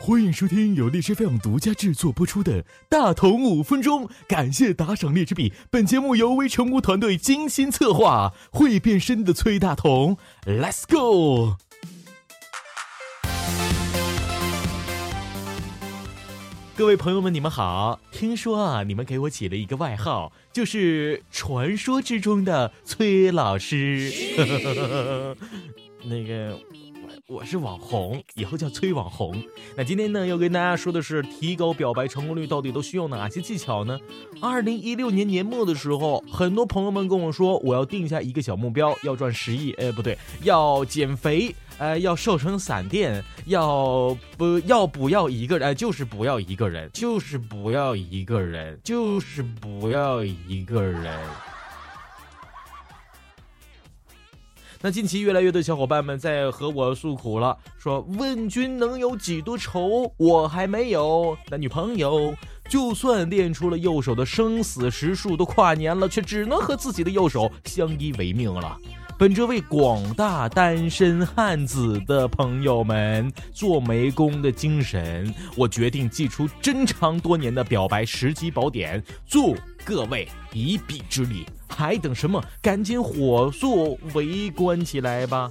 欢迎收听由荔枝 FM 独家制作播出的《大同五分钟》，感谢打赏荔枝币。本节目由微成功团队精心策划，会变身的崔大同，Let's go！各位朋友们，你们好。听说啊，你们给我起了一个外号，就是传说之中的崔老师。那个。我是网红，以后叫崔网红。那今天呢，要跟大家说的是，提高表白成功率到底都需要哪些技巧呢？二零一六年年末的时候，很多朋友们跟我说，我要定下一个小目标，要赚十亿。哎，不对，要减肥，呃，要瘦成闪电，要不要不要一个人？就是不要一个人，就是不要一个人，就是不要一个人。那近期越来越多小伙伴们在和我诉苦了，说问君能有几多愁，我还没有男女朋友。就算练出了右手的生死时数，都跨年了，却只能和自己的右手相依为命了。本着为广大单身汉子的朋友们做媒公的精神，我决定祭出珍藏多年的表白时机宝典，助各位一臂之力。还等什么？赶紧火速围观起来吧！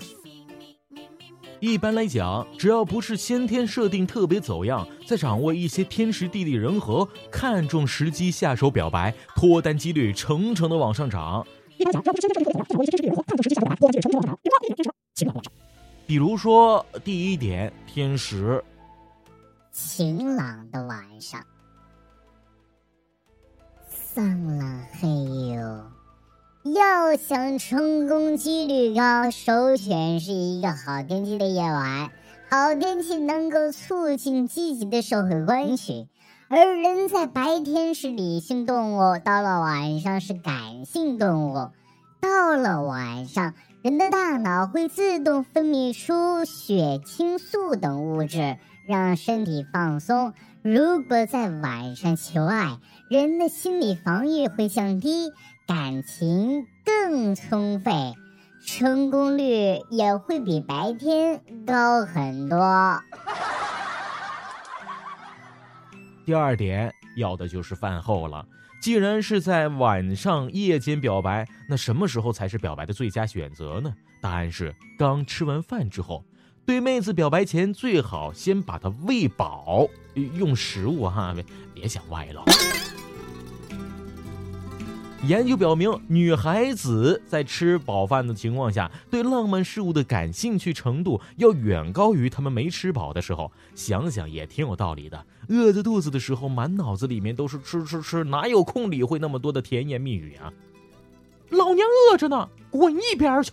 一般来讲，只要不是先天设定特别走样，再掌握一些天时地利人和，看中时机下手表白，脱单几率成成的往上涨。一般讲，只要不是先天设定特别走样，掌握一些天时地利人和，看重时机下手表白，脱单几率层层往上涨。比如说，第一点，天时，晴朗的晚上，桑朗黑哟。要想成功几率高，首选是一个好天气的夜晚。好天气能够促进积极的社会关系，而人在白天是理性动物，到了晚上是感性动物。到了晚上，人的大脑会自动分泌出血清素等物质，让身体放松。如果在晚上求爱，人的心理防御会降低。感情更充沛，成功率也会比白天高很多。第二点要的就是饭后了。既然是在晚上夜间表白，那什么时候才是表白的最佳选择呢？答案是刚吃完饭之后。对妹子表白前，最好先把她喂饱，用食物哈，别别想歪了。研究表明，女孩子在吃饱饭的情况下，对浪漫事物的感兴趣程度要远高于她们没吃饱的时候。想想也挺有道理的。饿着肚子的时候，满脑子里面都是吃吃吃，哪有空理会那么多的甜言蜜语啊？老娘饿着呢，滚一边去！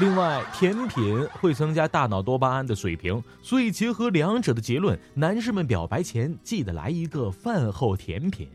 另外，甜品会增加大脑多巴胺的水平，所以结合两者的结论，男士们表白前记得来一个饭后甜品。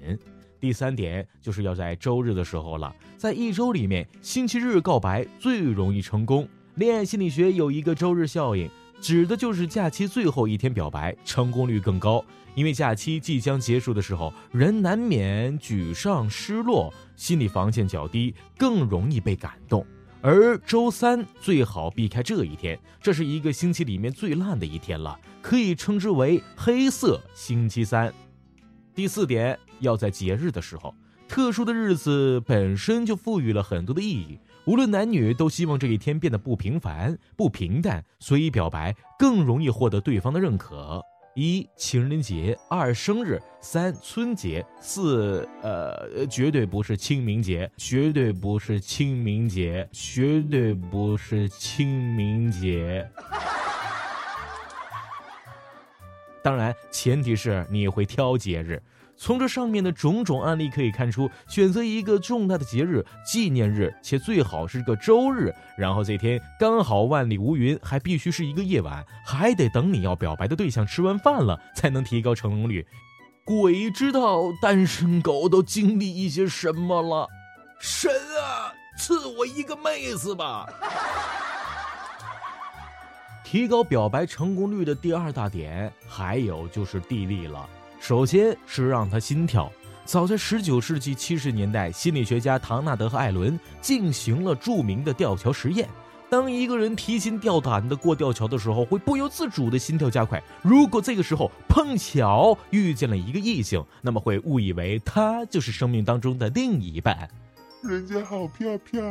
第三点就是要在周日的时候了，在一周里面，星期日告白最容易成功。恋爱心理学有一个周日效应，指的就是假期最后一天表白成功率更高。因为假期即将结束的时候，人难免沮丧、失落，心理防线较低，更容易被感动。而周三最好避开这一天，这是一个星期里面最烂的一天了，可以称之为黑色星期三。第四点，要在节日的时候，特殊的日子本身就赋予了很多的意义。无论男女，都希望这一天变得不平凡、不平淡，所以表白更容易获得对方的认可。一情人节，二生日，三春节，四呃，绝对不是清明节，绝对不是清明节，绝对不是清明节。当然，前提是你会挑节日。从这上面的种种案例可以看出，选择一个重大的节日、纪念日，且最好是个周日，然后这天刚好万里无云，还必须是一个夜晚，还得等你要表白的对象吃完饭了，才能提高成功率。鬼知道单身狗都经历一些什么了。神啊，赐我一个妹子吧！提高表白成功率的第二大点，还有就是地利了。首先是让他心跳。早在19世纪70年代，心理学家唐纳德和艾伦进行了著名的吊桥实验。当一个人提心吊胆的过吊桥的时候，会不由自主的心跳加快。如果这个时候碰巧遇见了一个异性，那么会误以为他就是生命当中的另一半。人家好漂漂。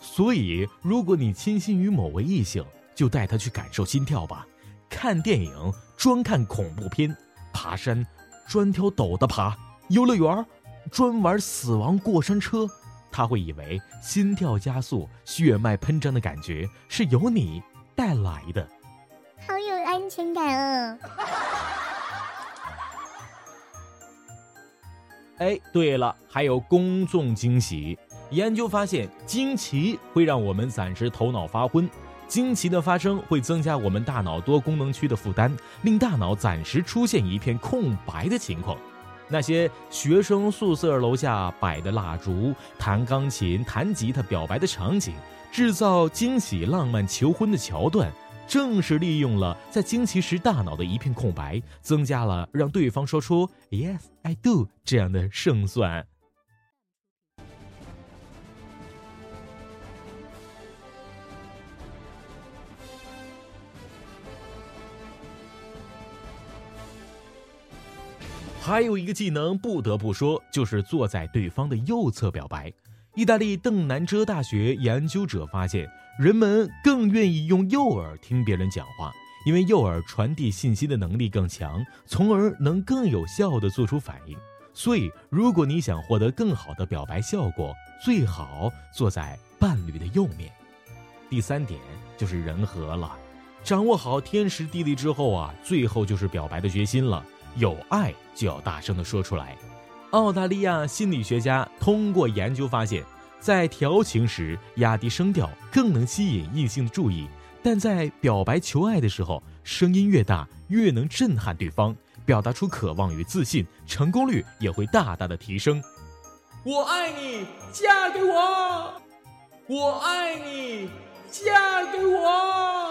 所以，如果你倾心于某位异性，就带他去感受心跳吧。看电影专看恐怖片，爬山专挑陡的爬，游乐园专玩死亡过山车。他会以为心跳加速、血脉喷张的感觉是由你带来的，好有安全感哦！哎，对了，还有公众惊喜。研究发现，惊奇会让我们暂时头脑发昏，惊奇的发生会增加我们大脑多功能区的负担，令大脑暂时出现一片空白的情况。那些学生宿舍楼下摆的蜡烛、弹钢琴、弹吉他表白的场景、制造惊喜、浪漫求婚的桥段，正是利用了在惊奇时大脑的一片空白，增加了让对方说出 “Yes, I do” 这样的胜算。还有一个技能不得不说，就是坐在对方的右侧表白。意大利邓南遮大学研究者发现，人们更愿意用右耳听别人讲话，因为右耳传递信息的能力更强，从而能更有效地做出反应。所以，如果你想获得更好的表白效果，最好坐在伴侣的右面。第三点就是人和了，掌握好天时地利之后啊，最后就是表白的决心了。有爱就要大声的说出来。澳大利亚心理学家通过研究发现，在调情时压低声调更能吸引异性的注意，但在表白求爱的时候，声音越大越能震撼对方，表达出渴望与自信，成功率也会大大的提升。我爱你，嫁给我！我爱你，嫁给我！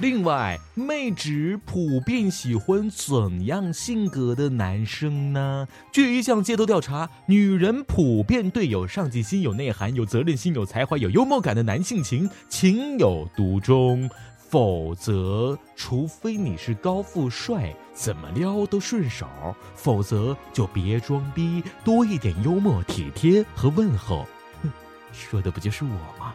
另外，妹纸普遍喜欢怎样性格的男生呢？据一项街头调查，女人普遍对有上进心、有内涵、有责任心、有才华、有幽默感的男性情情有独钟。否则，除非你是高富帅，怎么撩都顺手；否则就别装逼，多一点幽默、体贴和问候。哼，说的不就是我吗？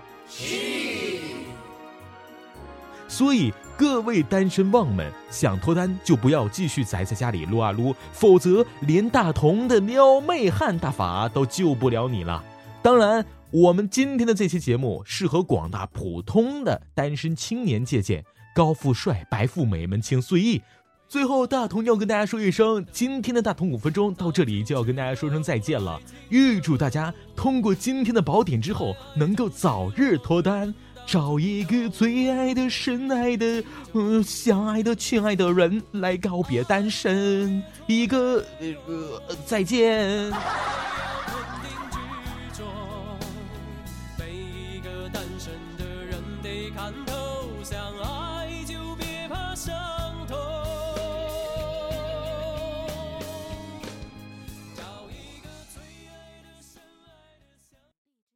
所以，各位单身汪们，想脱单就不要继续宅在家里撸啊撸，否则连大同的撩妹汉大法都救不了你了。当然，我们今天的这期节目适合广大普通的单身青年借鉴，高富帅、白富美们请随意。最后，大同要跟大家说一声，今天的大同五分钟到这里就要跟大家说声再见了。预祝大家通过今天的宝典之后，能够早日脱单。找一个最爱的、深爱的、嗯，相爱的、亲爱的人来告别单身。一个呃，再见。每一个单身的人得看透，相爱。